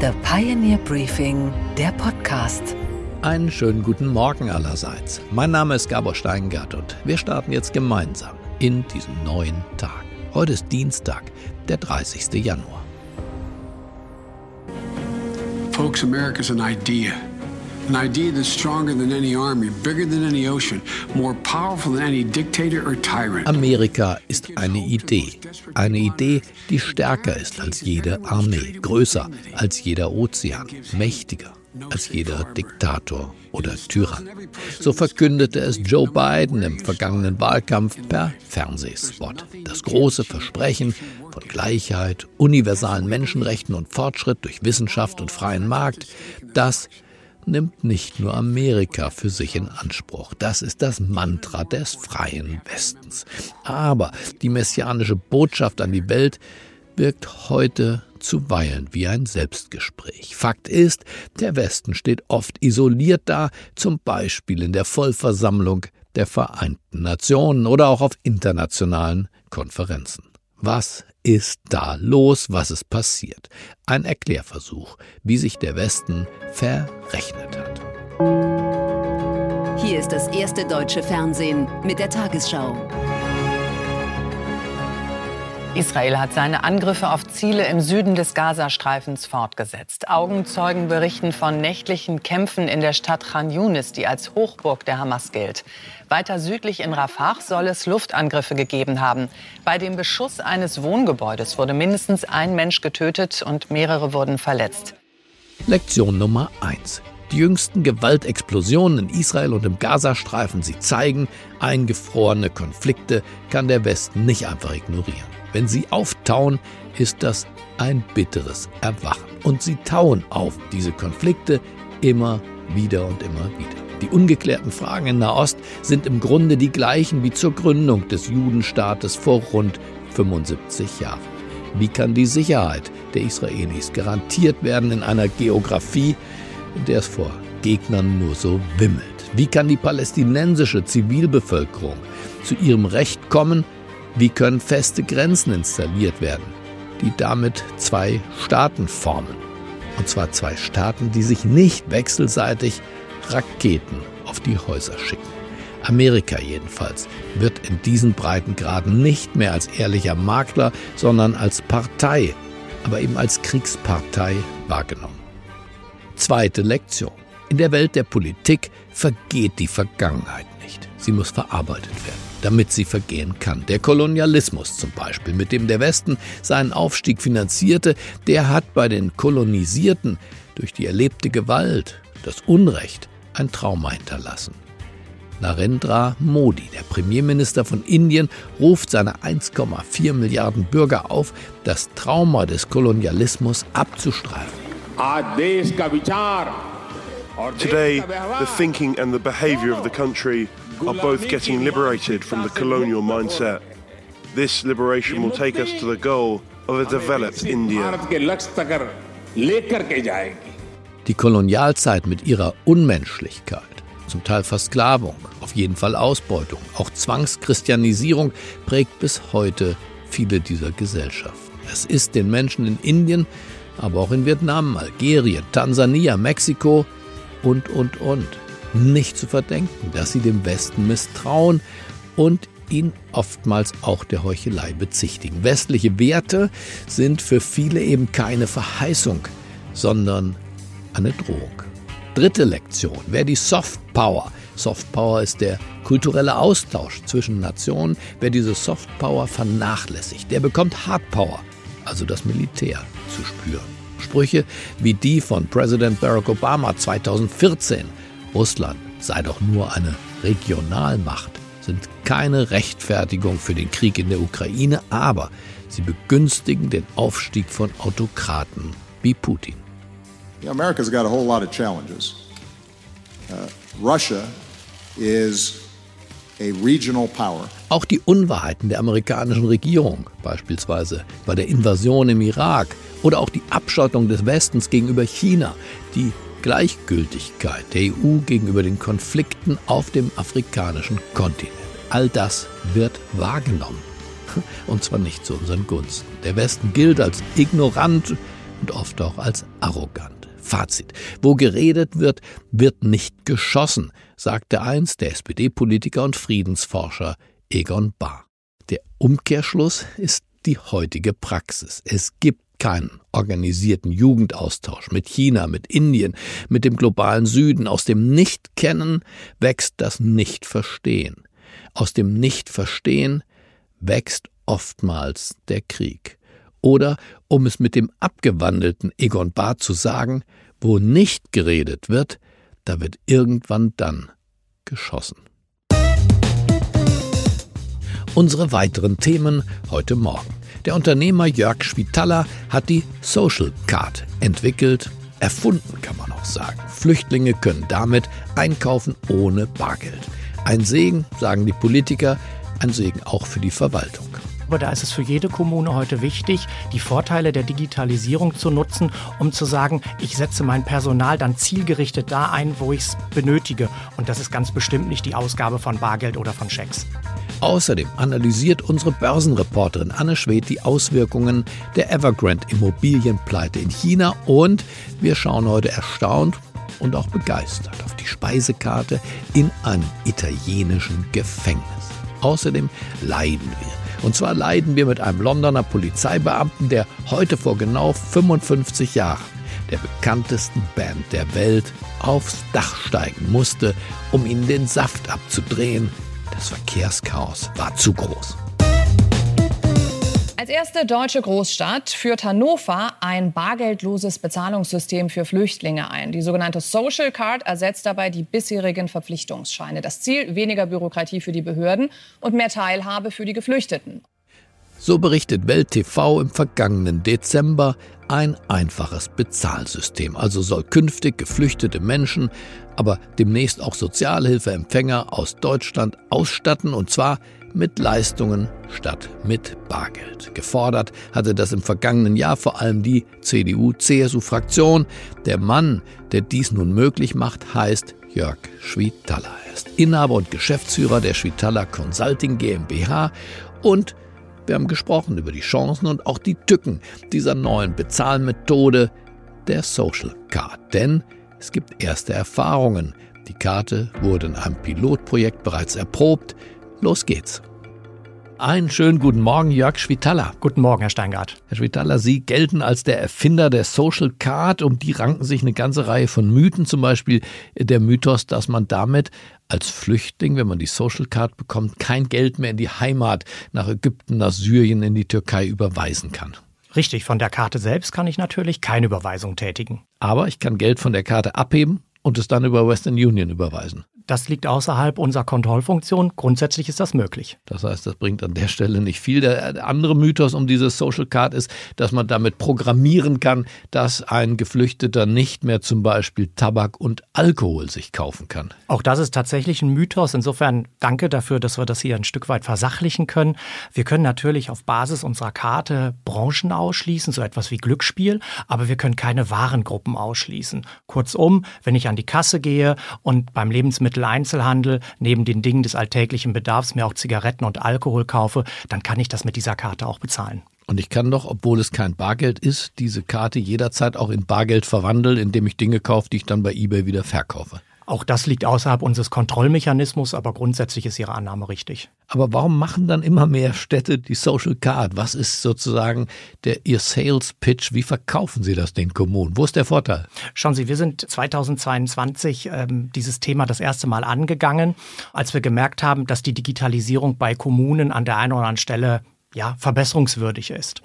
The Pioneer Briefing, der Podcast. Einen schönen guten Morgen allerseits. Mein Name ist Gabor Steingart und wir starten jetzt gemeinsam in diesen neuen Tag. Heute ist Dienstag, der 30. Januar. Folks, America's an idea. An idea that's stronger than any army, bigger than any ocean, more powerful than any dictator or tyrant. Amerika ist eine Idee. Eine Idee, die stärker ist als jede Armee, größer als jeder Ozean, mächtiger als jeder Diktator oder Tyrann. So verkündete es Joe Biden im vergangenen Wahlkampf per Fernsehspot. Das große Versprechen von Gleichheit, universalen Menschenrechten und Fortschritt durch Wissenschaft und freien Markt, das nimmt nicht nur Amerika für sich in Anspruch. Das ist das Mantra des freien Westens. Aber die messianische Botschaft an die Welt wirkt heute zuweilen wie ein Selbstgespräch. Fakt ist, der Westen steht oft isoliert da, zum Beispiel in der Vollversammlung der Vereinten Nationen oder auch auf internationalen Konferenzen. Was ist da los? Was ist passiert? Ein Erklärversuch, wie sich der Westen verrechnet hat. Hier ist das erste deutsche Fernsehen mit der Tagesschau. Israel hat seine Angriffe auf Ziele im Süden des Gazastreifens fortgesetzt. Augenzeugen berichten von nächtlichen Kämpfen in der Stadt Khan Yunis, die als Hochburg der Hamas gilt. Weiter südlich in Rafah soll es Luftangriffe gegeben haben. Bei dem Beschuss eines Wohngebäudes wurde mindestens ein Mensch getötet und mehrere wurden verletzt. Lektion Nummer 1. Die jüngsten Gewaltexplosionen in Israel und im Gazastreifen, sie zeigen, eingefrorene Konflikte kann der Westen nicht einfach ignorieren. Wenn sie auftauen, ist das ein bitteres Erwachen. Und sie tauen auf diese Konflikte immer wieder und immer wieder. Die ungeklärten Fragen in Nahost sind im Grunde die gleichen wie zur Gründung des Judenstaates vor rund 75 Jahren. Wie kann die Sicherheit der Israelis garantiert werden in einer Geografie, in der es vor Gegnern nur so wimmelt? Wie kann die palästinensische Zivilbevölkerung zu ihrem Recht kommen, wie können feste Grenzen installiert werden, die damit zwei Staaten formen? Und zwar zwei Staaten, die sich nicht wechselseitig Raketen auf die Häuser schicken. Amerika jedenfalls wird in diesen Breitengraden nicht mehr als ehrlicher Makler, sondern als Partei, aber eben als Kriegspartei wahrgenommen. Zweite Lektion. In der Welt der Politik vergeht die Vergangenheit nicht. Sie muss verarbeitet werden damit sie vergehen kann. Der Kolonialismus zum Beispiel, mit dem der Westen seinen Aufstieg finanzierte, der hat bei den Kolonisierten durch die erlebte Gewalt, das Unrecht, ein Trauma hinterlassen. Narendra Modi, der Premierminister von Indien, ruft seine 1,4 Milliarden Bürger auf, das Trauma des Kolonialismus abzustreifen. Today, the thinking and the behavior of the country are both getting liberated from the colonial mindset. This liberation will take us to the goal of a developed India. Die Kolonialzeit mit ihrer Unmenschlichkeit, zum Teil Versklavung, auf jeden Fall Ausbeutung, auch Zwangschristianisierung prägt bis heute viele dieser Gesellschaften. Es ist den Menschen in Indien, aber auch in Vietnam, Algerien, Tansania, Mexiko und, und, und nicht zu verdenken, dass sie dem Westen misstrauen und ihn oftmals auch der Heuchelei bezichtigen. Westliche Werte sind für viele eben keine Verheißung, sondern eine Drohung. Dritte Lektion. Wer die Soft Power, Soft Power ist der kulturelle Austausch zwischen Nationen, wer diese Soft Power vernachlässigt, der bekommt Hard Power, also das Militär, zu spüren. Sprüche wie die von Präsident Barack Obama 2014 Russland sei doch nur eine Regionalmacht, sind keine Rechtfertigung für den Krieg in der Ukraine, aber sie begünstigen den Aufstieg von Autokraten wie Putin. Yeah, America's got a whole lot of challenges. Uh, Russia is. Auch die Unwahrheiten der amerikanischen Regierung, beispielsweise bei der Invasion im Irak oder auch die Abschottung des Westens gegenüber China, die Gleichgültigkeit der EU gegenüber den Konflikten auf dem afrikanischen Kontinent. All das wird wahrgenommen. Und zwar nicht zu unseren Gunsten. Der Westen gilt als ignorant und oft auch als arrogant. Fazit. Wo geredet wird, wird nicht geschossen, sagte einst der SPD-Politiker und Friedensforscher Egon Bahr. Der Umkehrschluss ist die heutige Praxis. Es gibt keinen organisierten Jugendaustausch mit China, mit Indien, mit dem globalen Süden. Aus dem Nicht-Kennen wächst das Nicht-Verstehen. Aus dem Nicht-Verstehen wächst oftmals der Krieg. Oder, um es mit dem abgewandelten Egon Barth zu sagen, wo nicht geredet wird, da wird irgendwann dann geschossen. Unsere weiteren Themen heute Morgen. Der Unternehmer Jörg Schwitaler hat die Social Card entwickelt, erfunden kann man auch sagen. Flüchtlinge können damit einkaufen ohne Bargeld. Ein Segen, sagen die Politiker, ein Segen auch für die Verwaltung. Aber da ist es für jede Kommune heute wichtig, die Vorteile der Digitalisierung zu nutzen, um zu sagen, ich setze mein Personal dann zielgerichtet da ein, wo ich es benötige. Und das ist ganz bestimmt nicht die Ausgabe von Bargeld oder von Schecks. Außerdem analysiert unsere Börsenreporterin Anne Schwedt die Auswirkungen der Evergrande Immobilienpleite in China und wir schauen heute erstaunt und auch begeistert auf die Speisekarte in einem italienischen Gefängnis. Außerdem leiden wir. Und zwar leiden wir mit einem Londoner Polizeibeamten, der heute vor genau 55 Jahren der bekanntesten Band der Welt aufs Dach steigen musste, um ihnen den Saft abzudrehen. Das Verkehrschaos war zu groß. Als erste deutsche Großstadt führt Hannover ein bargeldloses Bezahlungssystem für Flüchtlinge ein. Die sogenannte Social Card ersetzt dabei die bisherigen Verpflichtungsscheine. Das Ziel weniger Bürokratie für die Behörden und mehr Teilhabe für die Geflüchteten. So berichtet Welt TV im vergangenen Dezember ein einfaches Bezahlsystem. Also soll künftig geflüchtete Menschen, aber demnächst auch Sozialhilfeempfänger aus Deutschland ausstatten und zwar mit Leistungen statt mit Bargeld. Gefordert hatte das im vergangenen Jahr vor allem die CDU-CSU-Fraktion. Der Mann, der dies nun möglich macht, heißt Jörg Schwitaler. Er ist Inhaber und Geschäftsführer der Schwitaler Consulting GmbH und wir haben gesprochen über die Chancen und auch die Tücken dieser neuen Bezahlmethode der Social Card. Denn es gibt erste Erfahrungen. Die Karte wurde in einem Pilotprojekt bereits erprobt. Los geht's. Einen schönen guten Morgen, Jörg Schwitaler. Guten Morgen, Herr Steingart. Herr Schwitaler, Sie gelten als der Erfinder der Social Card. Um die ranken sich eine ganze Reihe von Mythen, zum Beispiel der Mythos, dass man damit als Flüchtling, wenn man die Social Card bekommt, kein Geld mehr in die Heimat, nach Ägypten, nach Syrien, in die Türkei überweisen kann. Richtig, von der Karte selbst kann ich natürlich keine Überweisung tätigen. Aber ich kann Geld von der Karte abheben und es dann über Western Union überweisen. Das liegt außerhalb unserer Kontrollfunktion. Grundsätzlich ist das möglich. Das heißt, das bringt an der Stelle nicht viel. Der andere Mythos um diese Social Card ist, dass man damit programmieren kann, dass ein Geflüchteter nicht mehr zum Beispiel Tabak und Alkohol sich kaufen kann. Auch das ist tatsächlich ein Mythos. Insofern danke dafür, dass wir das hier ein Stück weit versachlichen können. Wir können natürlich auf Basis unserer Karte Branchen ausschließen, so etwas wie Glücksspiel, aber wir können keine Warengruppen ausschließen. Kurzum, wenn ich an die Kasse gehe und beim Lebensmittel Lebensmitteleinzelhandel neben den Dingen des alltäglichen Bedarfs mir auch Zigaretten und Alkohol kaufe, dann kann ich das mit dieser Karte auch bezahlen. Und ich kann doch, obwohl es kein Bargeld ist, diese Karte jederzeit auch in Bargeld verwandeln, indem ich Dinge kaufe, die ich dann bei eBay wieder verkaufe. Auch das liegt außerhalb unseres Kontrollmechanismus, aber grundsätzlich ist Ihre Annahme richtig. Aber warum machen dann immer mehr Städte die Social Card? Was ist sozusagen der, Ihr Sales Pitch? Wie verkaufen Sie das den Kommunen? Wo ist der Vorteil? Schauen Sie, wir sind 2022 ähm, dieses Thema das erste Mal angegangen, als wir gemerkt haben, dass die Digitalisierung bei Kommunen an der einen oder anderen Stelle ja, verbesserungswürdig ist.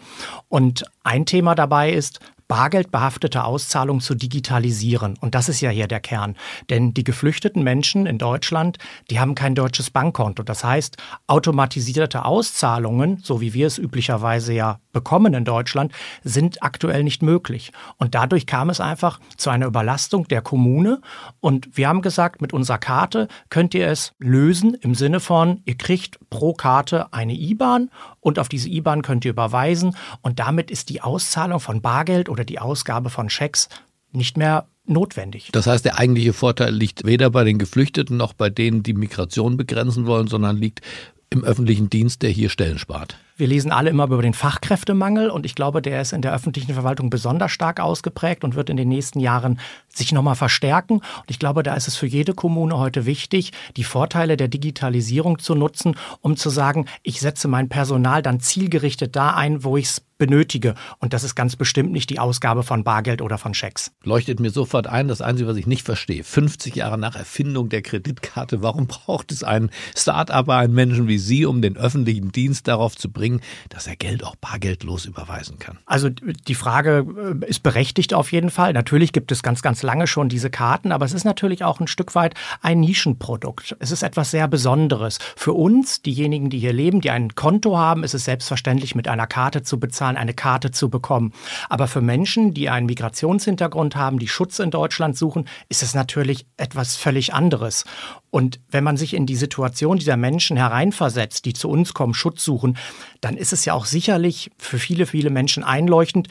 Und ein Thema dabei ist, bargeldbehaftete Auszahlung zu digitalisieren. Und das ist ja hier der Kern. Denn die geflüchteten Menschen in Deutschland, die haben kein deutsches Bankkonto. Das heißt, automatisierte Auszahlungen, so wie wir es üblicherweise ja bekommen in Deutschland, sind aktuell nicht möglich. Und dadurch kam es einfach zu einer Überlastung der Kommune. Und wir haben gesagt, mit unserer Karte könnt ihr es lösen im Sinne von, ihr kriegt pro Karte eine IBAN und auf diese IBAN könnt ihr überweisen. Und damit ist die Auszahlung von Bargeld oder die Ausgabe von Schecks nicht mehr notwendig. Das heißt, der eigentliche Vorteil liegt weder bei den Geflüchteten noch bei denen, die Migration begrenzen wollen, sondern liegt im öffentlichen Dienst, der hier Stellen spart. Wir lesen alle immer über den Fachkräftemangel und ich glaube, der ist in der öffentlichen Verwaltung besonders stark ausgeprägt und wird in den nächsten Jahren sich nochmal verstärken. Und ich glaube, da ist es für jede Kommune heute wichtig, die Vorteile der Digitalisierung zu nutzen, um zu sagen, ich setze mein Personal dann zielgerichtet da ein, wo ich es benötige. Und das ist ganz bestimmt nicht die Ausgabe von Bargeld oder von Schecks. Leuchtet mir sofort ein, das Einzige, was ich nicht verstehe, 50 Jahre nach Erfindung der Kreditkarte, warum braucht es einen Start-upper, einen Menschen wie Sie, um den öffentlichen Dienst darauf zu bringen, dass er Geld auch bargeldlos überweisen kann? Also die Frage äh, ist berechtigt auf jeden Fall. Natürlich gibt es ganz, ganz lange schon diese Karten, aber es ist natürlich auch ein Stück weit ein Nischenprodukt. Es ist etwas sehr Besonderes. Für uns, diejenigen, die hier leben, die ein Konto haben, ist es selbstverständlich, mit einer Karte zu bezahlen Zahlen eine Karte zu bekommen. Aber für Menschen, die einen Migrationshintergrund haben, die Schutz in Deutschland suchen, ist es natürlich etwas völlig anderes. Und wenn man sich in die Situation dieser Menschen hereinversetzt, die zu uns kommen, Schutz suchen, dann ist es ja auch sicherlich für viele, viele Menschen einleuchtend,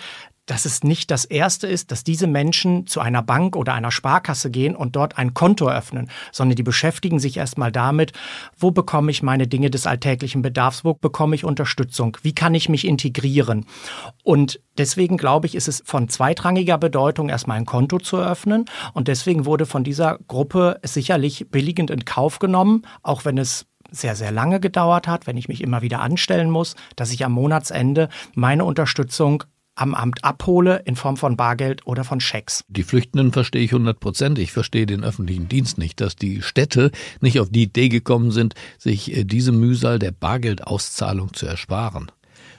dass es nicht das Erste ist, dass diese Menschen zu einer Bank oder einer Sparkasse gehen und dort ein Konto öffnen, sondern die beschäftigen sich erstmal damit, wo bekomme ich meine Dinge des alltäglichen Bedarfs, wo bekomme ich Unterstützung, wie kann ich mich integrieren. Und deswegen glaube ich, ist es von zweitrangiger Bedeutung, erstmal ein Konto zu eröffnen. Und deswegen wurde von dieser Gruppe sicherlich billigend in Kauf genommen, auch wenn es sehr, sehr lange gedauert hat, wenn ich mich immer wieder anstellen muss, dass ich am Monatsende meine Unterstützung am Amt abhole in Form von Bargeld oder von Schecks. Die Flüchtenden verstehe ich hundertprozentig. Ich verstehe den öffentlichen Dienst nicht, dass die Städte nicht auf die Idee gekommen sind, sich äh, diese Mühsal der Bargeldauszahlung zu ersparen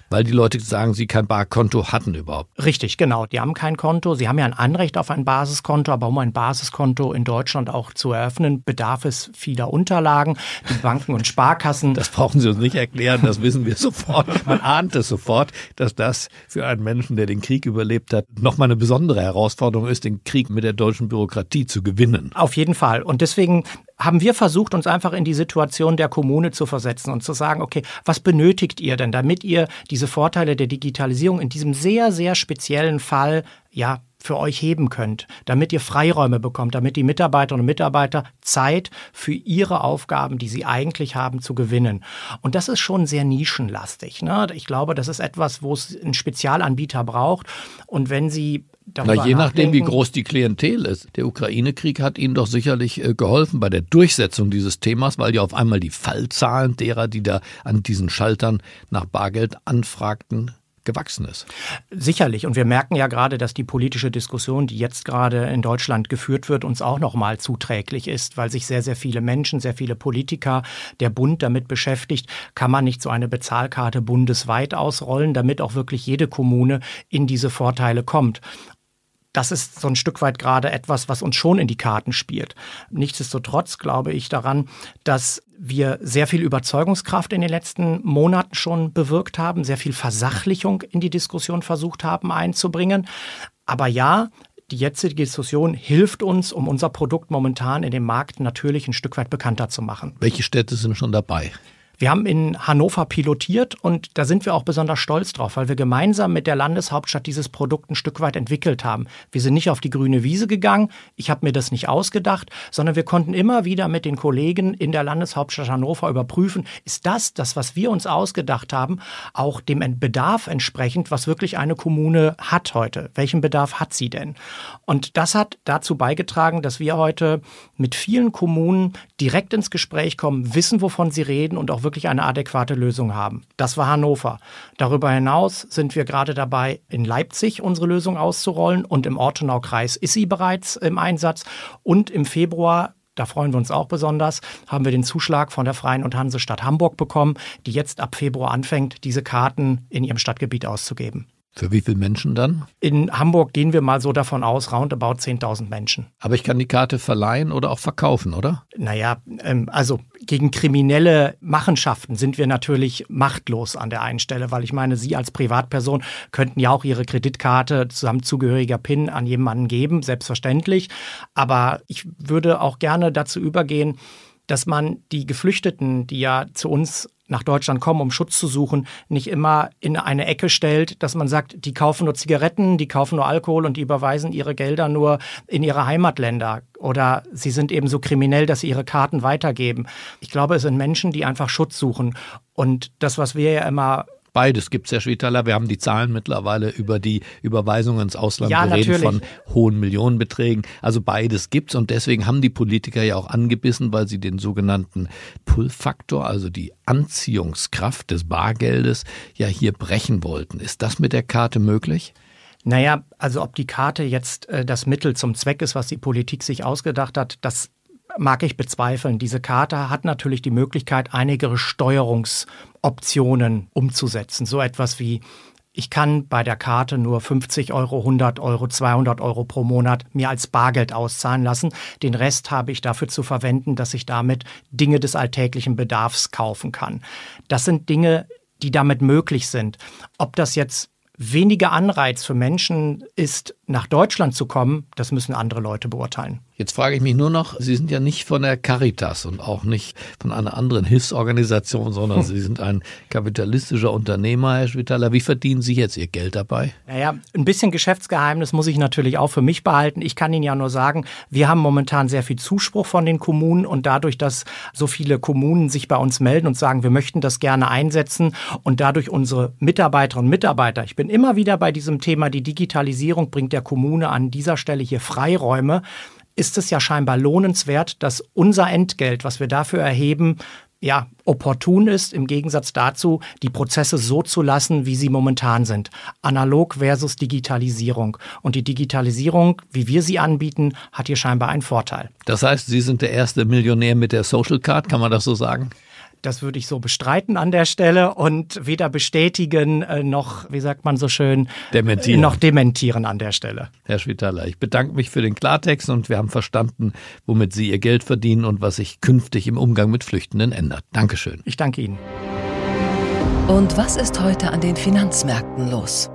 weil die Leute sagen, sie kein Barkonto hatten überhaupt. Richtig, genau. Die haben kein Konto. Sie haben ja ein Anrecht auf ein Basiskonto, aber um ein Basiskonto in Deutschland auch zu eröffnen, bedarf es vieler Unterlagen. Die Banken und Sparkassen. Das brauchen Sie uns nicht erklären, das wissen wir sofort. Man ahnt es sofort, dass das für einen Menschen, der den Krieg überlebt hat, nochmal eine besondere Herausforderung ist, den Krieg mit der deutschen Bürokratie zu gewinnen. Auf jeden Fall. Und deswegen haben wir versucht, uns einfach in die Situation der Kommune zu versetzen und zu sagen, okay, was benötigt ihr denn, damit ihr diese Vorteile der Digitalisierung in diesem sehr, sehr speziellen Fall, ja, für euch heben könnt, damit ihr Freiräume bekommt, damit die Mitarbeiterinnen und Mitarbeiter Zeit für ihre Aufgaben, die sie eigentlich haben, zu gewinnen. Und das ist schon sehr nischenlastig. Ne? Ich glaube, das ist etwas, wo es einen Spezialanbieter braucht. Und wenn Sie na, je nachdem, wie groß die Klientel ist. Der Ukraine-Krieg hat Ihnen doch sicherlich äh, geholfen bei der Durchsetzung dieses Themas, weil ja auf einmal die Fallzahlen derer, die da an diesen Schaltern nach Bargeld anfragten, gewachsen ist. Sicherlich. Und wir merken ja gerade, dass die politische Diskussion, die jetzt gerade in Deutschland geführt wird, uns auch noch mal zuträglich ist, weil sich sehr, sehr viele Menschen, sehr viele Politiker, der Bund damit beschäftigt, kann man nicht so eine Bezahlkarte bundesweit ausrollen, damit auch wirklich jede Kommune in diese Vorteile kommt das ist so ein Stück weit gerade etwas, was uns schon in die Karten spielt. Nichtsdestotrotz glaube ich daran, dass wir sehr viel Überzeugungskraft in den letzten Monaten schon bewirkt haben, sehr viel Versachlichung in die Diskussion versucht haben einzubringen. Aber ja, die jetzige Diskussion hilft uns, um unser Produkt momentan in dem Markt natürlich ein Stück weit bekannter zu machen. Welche Städte sind schon dabei? Wir haben in Hannover pilotiert und da sind wir auch besonders stolz drauf, weil wir gemeinsam mit der Landeshauptstadt dieses Produkt ein Stück weit entwickelt haben. Wir sind nicht auf die grüne Wiese gegangen, ich habe mir das nicht ausgedacht, sondern wir konnten immer wieder mit den Kollegen in der Landeshauptstadt Hannover überprüfen, ist das, das, was wir uns ausgedacht haben, auch dem Bedarf entsprechend, was wirklich eine Kommune hat heute. Welchen Bedarf hat sie denn? Und das hat dazu beigetragen, dass wir heute mit vielen Kommunen direkt ins Gespräch kommen, wissen, wovon sie reden und auch wirklich eine adäquate Lösung haben. Das war Hannover. Darüber hinaus sind wir gerade dabei, in Leipzig unsere Lösung auszurollen und im Ortenau-Kreis ist sie bereits im Einsatz. Und im Februar da freuen wir uns auch besonders, haben wir den Zuschlag von der Freien und Hansestadt Hamburg bekommen, die jetzt ab Februar anfängt, diese Karten in ihrem Stadtgebiet auszugeben. Für wie viele Menschen dann? In Hamburg gehen wir mal so davon aus, roundabout 10.000 Menschen. Aber ich kann die Karte verleihen oder auch verkaufen, oder? Naja, ähm, also gegen kriminelle Machenschaften sind wir natürlich machtlos an der einen Stelle, weil ich meine, Sie als Privatperson könnten ja auch Ihre Kreditkarte zusammen zugehöriger PIN an jemanden geben, selbstverständlich. Aber ich würde auch gerne dazu übergehen, dass man die Geflüchteten, die ja zu uns nach Deutschland kommen, um Schutz zu suchen, nicht immer in eine Ecke stellt, dass man sagt, die kaufen nur Zigaretten, die kaufen nur Alkohol und die überweisen ihre Gelder nur in ihre Heimatländer. Oder sie sind eben so kriminell, dass sie ihre Karten weitergeben. Ich glaube, es sind Menschen, die einfach Schutz suchen. Und das, was wir ja immer Beides gibt es, Herr Schwitaler. Wir haben die Zahlen mittlerweile über die Überweisungen ins Ausland. Ja, Wir reden natürlich. von hohen Millionenbeträgen. Also beides gibt's und deswegen haben die Politiker ja auch angebissen, weil sie den sogenannten Pull-Faktor, also die Anziehungskraft des Bargeldes, ja hier brechen wollten. Ist das mit der Karte möglich? Naja, also ob die Karte jetzt äh, das Mittel zum Zweck ist, was die Politik sich ausgedacht hat, das mag ich bezweifeln. Diese Karte hat natürlich die Möglichkeit, einige Steuerungsoptionen umzusetzen. So etwas wie ich kann bei der Karte nur 50 Euro, 100 Euro, 200 Euro pro Monat mir als Bargeld auszahlen lassen. Den Rest habe ich dafür zu verwenden, dass ich damit Dinge des alltäglichen Bedarfs kaufen kann. Das sind Dinge, die damit möglich sind. Ob das jetzt weniger Anreiz für Menschen ist, nach Deutschland zu kommen, das müssen andere Leute beurteilen. Jetzt frage ich mich nur noch, Sie sind ja nicht von der Caritas und auch nicht von einer anderen Hilfsorganisation, sondern Sie sind ein kapitalistischer Unternehmer, Herr Schwitaler. Wie verdienen Sie jetzt Ihr Geld dabei? Naja, ein bisschen Geschäftsgeheimnis muss ich natürlich auch für mich behalten. Ich kann Ihnen ja nur sagen, wir haben momentan sehr viel Zuspruch von den Kommunen und dadurch, dass so viele Kommunen sich bei uns melden und sagen, wir möchten das gerne einsetzen und dadurch unsere Mitarbeiterinnen und Mitarbeiter, ich bin immer wieder bei diesem Thema, die Digitalisierung bringt der Kommune an dieser Stelle hier Freiräume, ist es ja scheinbar lohnenswert, dass unser Entgelt, was wir dafür erheben, ja, opportun ist, im Gegensatz dazu, die Prozesse so zu lassen, wie sie momentan sind. Analog versus Digitalisierung. Und die Digitalisierung, wie wir sie anbieten, hat hier scheinbar einen Vorteil. Das heißt, Sie sind der erste Millionär mit der Social Card, kann man das so sagen? Das würde ich so bestreiten an der Stelle und weder bestätigen äh, noch, wie sagt man so schön, Dementieren. noch dementieren an der Stelle. Herr Schwitaler, ich bedanke mich für den Klartext und wir haben verstanden, womit Sie Ihr Geld verdienen und was sich künftig im Umgang mit Flüchtenden ändert. Dankeschön. Ich danke Ihnen. Und was ist heute an den Finanzmärkten los?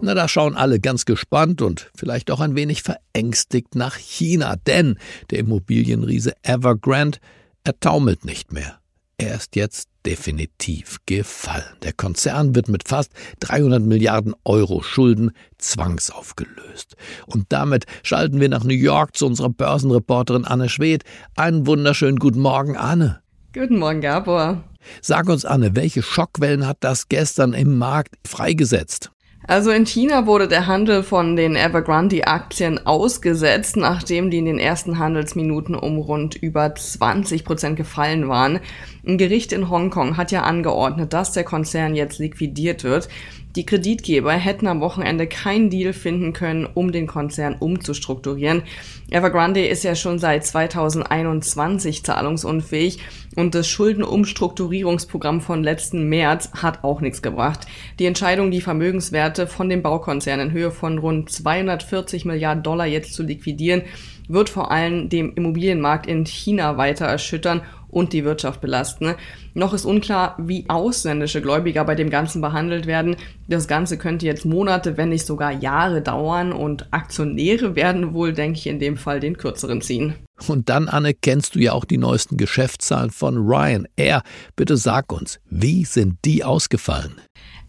Na, da schauen alle ganz gespannt und vielleicht auch ein wenig verängstigt nach China, denn der Immobilienriese Evergrande, er taumelt nicht mehr. Er ist jetzt definitiv gefallen. Der Konzern wird mit fast 300 Milliarden Euro Schulden zwangsaufgelöst. Und damit schalten wir nach New York zu unserer Börsenreporterin Anne Schwedt. Einen wunderschönen guten Morgen, Anne. Guten Morgen, Gabor. Sag uns, Anne, welche Schockwellen hat das gestern im Markt freigesetzt? Also in China wurde der Handel von den Evergrande-Aktien ausgesetzt, nachdem die in den ersten Handelsminuten um rund über 20 Prozent gefallen waren. Ein Gericht in Hongkong hat ja angeordnet, dass der Konzern jetzt liquidiert wird. Die Kreditgeber hätten am Wochenende keinen Deal finden können, um den Konzern umzustrukturieren. Evergrande ist ja schon seit 2021 zahlungsunfähig und das Schuldenumstrukturierungsprogramm von letzten März hat auch nichts gebracht. Die Entscheidung, die Vermögenswerte von dem Baukonzern in Höhe von rund 240 Milliarden Dollar jetzt zu liquidieren, wird vor allem dem Immobilienmarkt in China weiter erschüttern und die Wirtschaft belasten. Noch ist unklar, wie ausländische Gläubiger bei dem Ganzen behandelt werden. Das Ganze könnte jetzt Monate, wenn nicht sogar Jahre dauern und Aktionäre werden wohl, denke ich, in dem Fall den kürzeren ziehen. Und dann, Anne, kennst du ja auch die neuesten Geschäftszahlen von Ryanair. Bitte sag uns, wie sind die ausgefallen?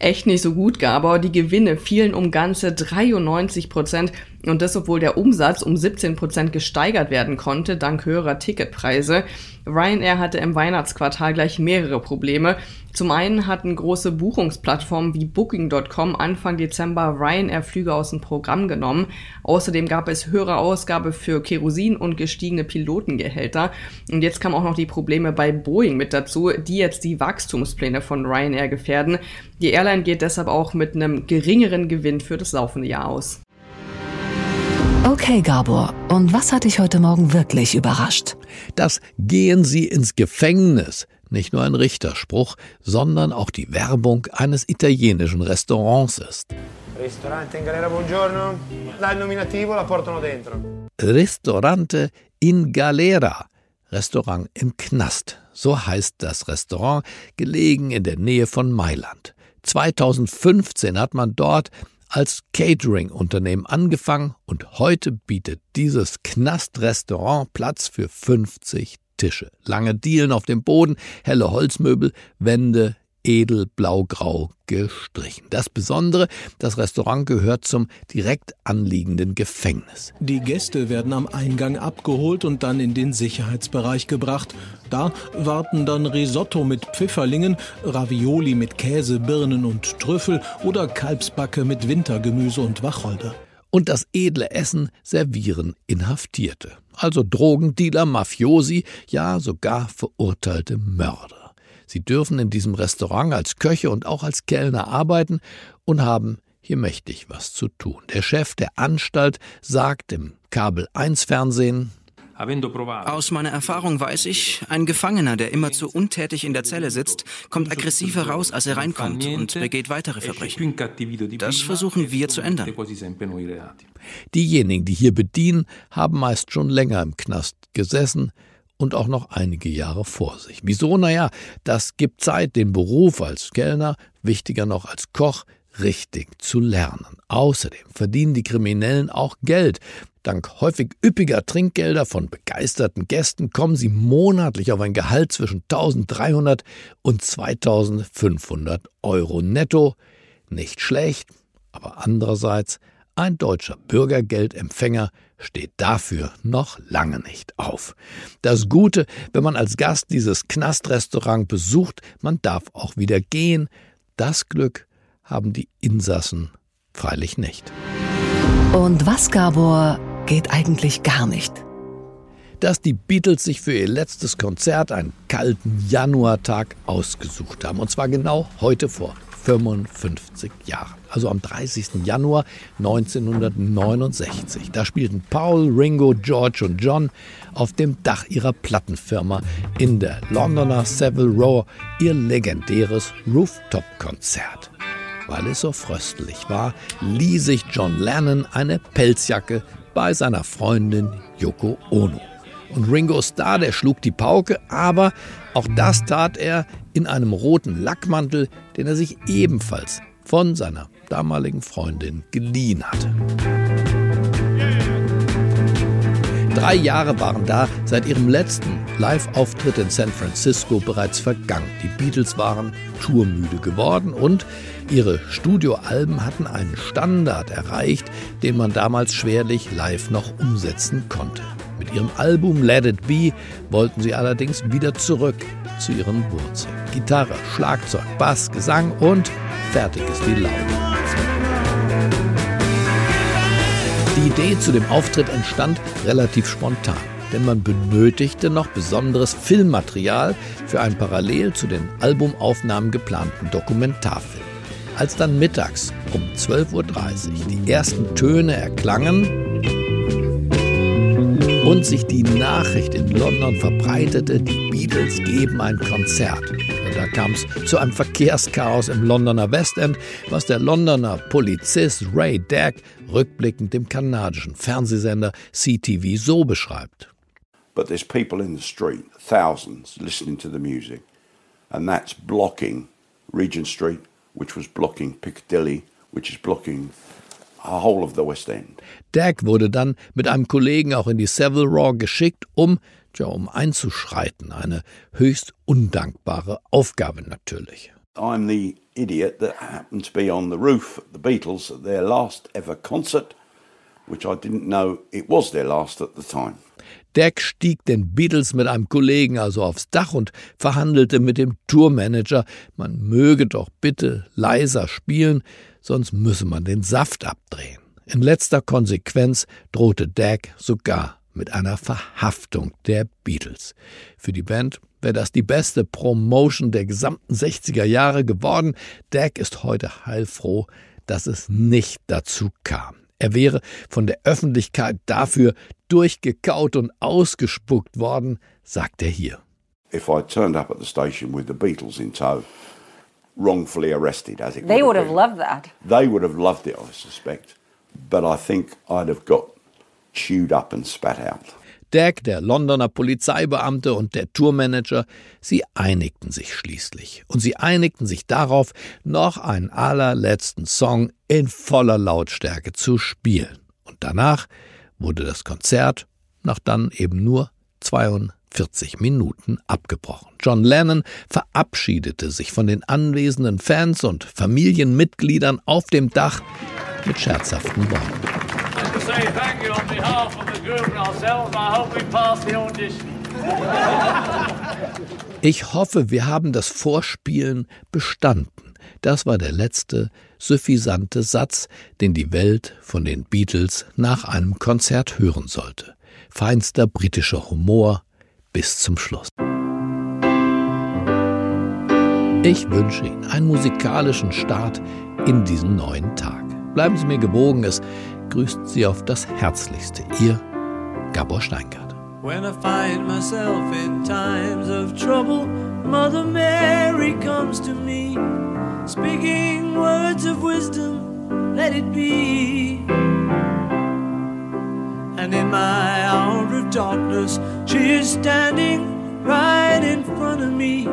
Echt nicht so gut, Gabor. Die Gewinne fielen um ganze 93 Prozent und das, obwohl der Umsatz um 17 Prozent gesteigert werden konnte, dank höherer Ticketpreise. Ryanair hatte im Weihnachtsquartal gleich mehrere Probleme. Zum einen hatten große Buchungsplattformen wie Booking.com Anfang Dezember Ryanair-Flüge aus dem Programm genommen. Außerdem gab es höhere Ausgabe für Kerosin und gestiegene Pilotengehälter. Und jetzt kamen auch noch die Probleme bei Boeing mit dazu, die jetzt die Wachstumspläne von Ryanair gefährden. Die Airline geht deshalb auch mit einem geringeren Gewinn für das laufende Jahr aus. Okay, Gabor, und was hat dich heute Morgen wirklich überrascht? Das Gehen Sie ins Gefängnis nicht nur ein Richterspruch, sondern auch die Werbung eines italienischen Restaurants ist. Ristorante in galera, buongiorno. Dal nominativo la portano dentro. Ristorante in Galera, Restaurant im Knast. So heißt das Restaurant, gelegen in der Nähe von Mailand. 2015 hat man dort als Catering-Unternehmen angefangen und heute bietet dieses Knastrestaurant Platz für 50 Tische. Lange Dielen auf dem Boden, helle Holzmöbel, Wände edel blaugrau gestrichen. Das Besondere, das Restaurant gehört zum direkt anliegenden Gefängnis. Die Gäste werden am Eingang abgeholt und dann in den Sicherheitsbereich gebracht. Da warten dann Risotto mit Pfifferlingen, Ravioli mit Käse, Birnen und Trüffel oder Kalbsbacke mit Wintergemüse und Wacholder. Und das edle Essen servieren Inhaftierte, also Drogendealer, Mafiosi, ja sogar verurteilte Mörder. Sie dürfen in diesem Restaurant als Köche und auch als Kellner arbeiten und haben hier mächtig was zu tun. Der Chef der Anstalt sagt im Kabel 1 Fernsehen, aus meiner Erfahrung weiß ich, ein Gefangener, der immerzu untätig in der Zelle sitzt, kommt aggressiver raus, als er reinkommt und begeht weitere Verbrechen. Das versuchen wir zu ändern. Diejenigen, die hier bedienen, haben meist schon länger im Knast gesessen, und auch noch einige Jahre vor sich. Wieso? Naja, das gibt Zeit, den Beruf als Kellner, wichtiger noch als Koch, richtig zu lernen. Außerdem verdienen die Kriminellen auch Geld. Dank häufig üppiger Trinkgelder von begeisterten Gästen kommen sie monatlich auf ein Gehalt zwischen 1300 und 2500 Euro netto. Nicht schlecht, aber andererseits ein deutscher Bürgergeldempfänger steht dafür noch lange nicht auf. Das Gute, wenn man als Gast dieses Knastrestaurant besucht, man darf auch wieder gehen. Das Glück haben die Insassen freilich nicht. Und was, Gabor, geht eigentlich gar nicht? Dass die Beatles sich für ihr letztes Konzert einen kalten Januartag ausgesucht haben. Und zwar genau heute vor 55 Jahren. Also am 30. Januar 1969. Da spielten Paul, Ringo, George und John auf dem Dach ihrer Plattenfirma in der Londoner Savile Row ihr legendäres Rooftop-Konzert. Weil es so fröstelig war, lieh sich John Lennon eine Pelzjacke bei seiner Freundin Yoko Ono. Und Ringo Starr, der schlug die Pauke, aber auch das tat er in einem roten Lackmantel, den er sich ebenfalls von seiner damaligen Freundin geliehen hatte. Drei Jahre waren da seit ihrem letzten Live-Auftritt in San Francisco bereits vergangen. Die Beatles waren tourmüde geworden und ihre Studioalben hatten einen Standard erreicht, den man damals schwerlich live noch umsetzen konnte. Mit ihrem Album Let It Be wollten sie allerdings wieder zurück zu ihren Wurzeln. Gitarre, Schlagzeug, Bass, Gesang und fertig ist die Laune. Idee zu dem Auftritt entstand relativ spontan, denn man benötigte noch besonderes Filmmaterial für einen parallel zu den Albumaufnahmen geplanten Dokumentarfilm. Als dann mittags um 12.30 Uhr die ersten Töne erklangen, und sich die Nachricht in London verbreitete, die Beatles geben ein Konzert. Da kam es zu einem Verkehrschaos im Londoner Westend, was der Londoner Polizist Ray Dack rückblickend dem kanadischen Fernsehsender CTV so beschreibt. But there's people in the street, thousands, listening to the music. And that's blocking Regent Street, which was blocking Piccadilly, which is blocking whole of the West End. Dak wurde dann mit einem Kollegen auch in die Savile Row geschickt, um, tja, um einzuschreiten. Eine höchst undankbare Aufgabe natürlich. I'm the idiot that happened to be on the roof at the Beatles at their last ever concert, which I didn't know it was their last at the time. Dak stieg den Beatles mit einem Kollegen also aufs Dach und verhandelte mit dem Tourmanager, man möge doch bitte leiser spielen, sonst müsse man den Saft abdrehen. In letzter Konsequenz drohte Dak sogar mit einer Verhaftung der Beatles. Für die Band wäre das die beste Promotion der gesamten 60er Jahre geworden. Dak ist heute heilfroh, dass es nicht dazu kam. Er wäre von der Öffentlichkeit dafür durchgekaut und ausgespuckt worden, sagt er hier. If I turned up at the station with the Beatles in tow, wrongfully arrested, as it they would have, have loved that. They would have loved it, I suspect. But I think I'd have got chewed up and spat out. Dak, der Londoner Polizeibeamte und der Tourmanager, sie einigten sich schließlich. Und sie einigten sich darauf, noch einen allerletzten Song in voller Lautstärke zu spielen. Und danach wurde das Konzert nach dann eben nur 72 40 Minuten abgebrochen. John Lennon verabschiedete sich von den anwesenden Fans und Familienmitgliedern auf dem Dach mit scherzhaften Worten. Ich hoffe, wir haben das Vorspielen bestanden. Das war der letzte suffisante Satz, den die Welt von den Beatles nach einem Konzert hören sollte. Feinster britischer Humor bis zum Schluss. Ich wünsche Ihnen einen musikalischen Start in diesen neuen Tag. Bleiben Sie mir gewogen, es grüßt Sie auf das Herzlichste. Ihr Gabor Steingart. When I find myself in times of trouble, Mother Mary comes to me, speaking words of wisdom, let it be. And in my hour of darkness, she is standing right in front of me,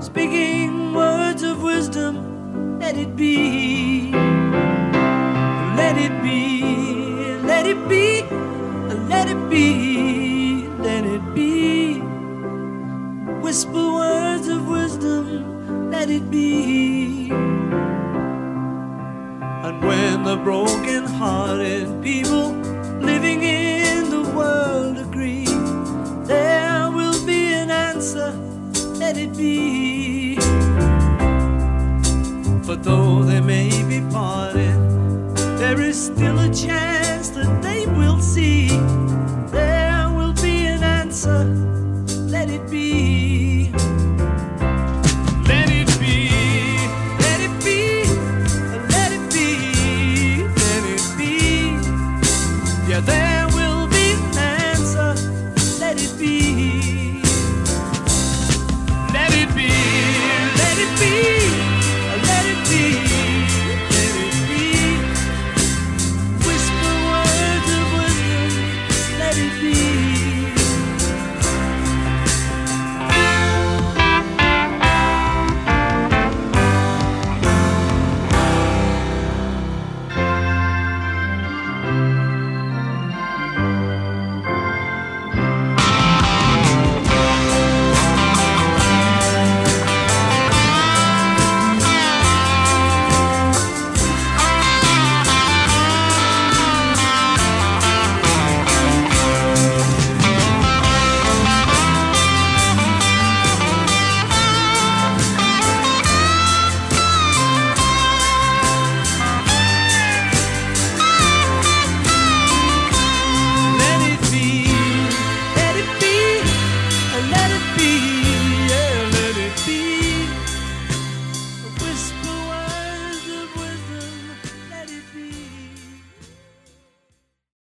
speaking words of wisdom, let it be. Let it be, let it be, let it be, let it be. Whisper words of wisdom, let it be. And when the broken hearted people living in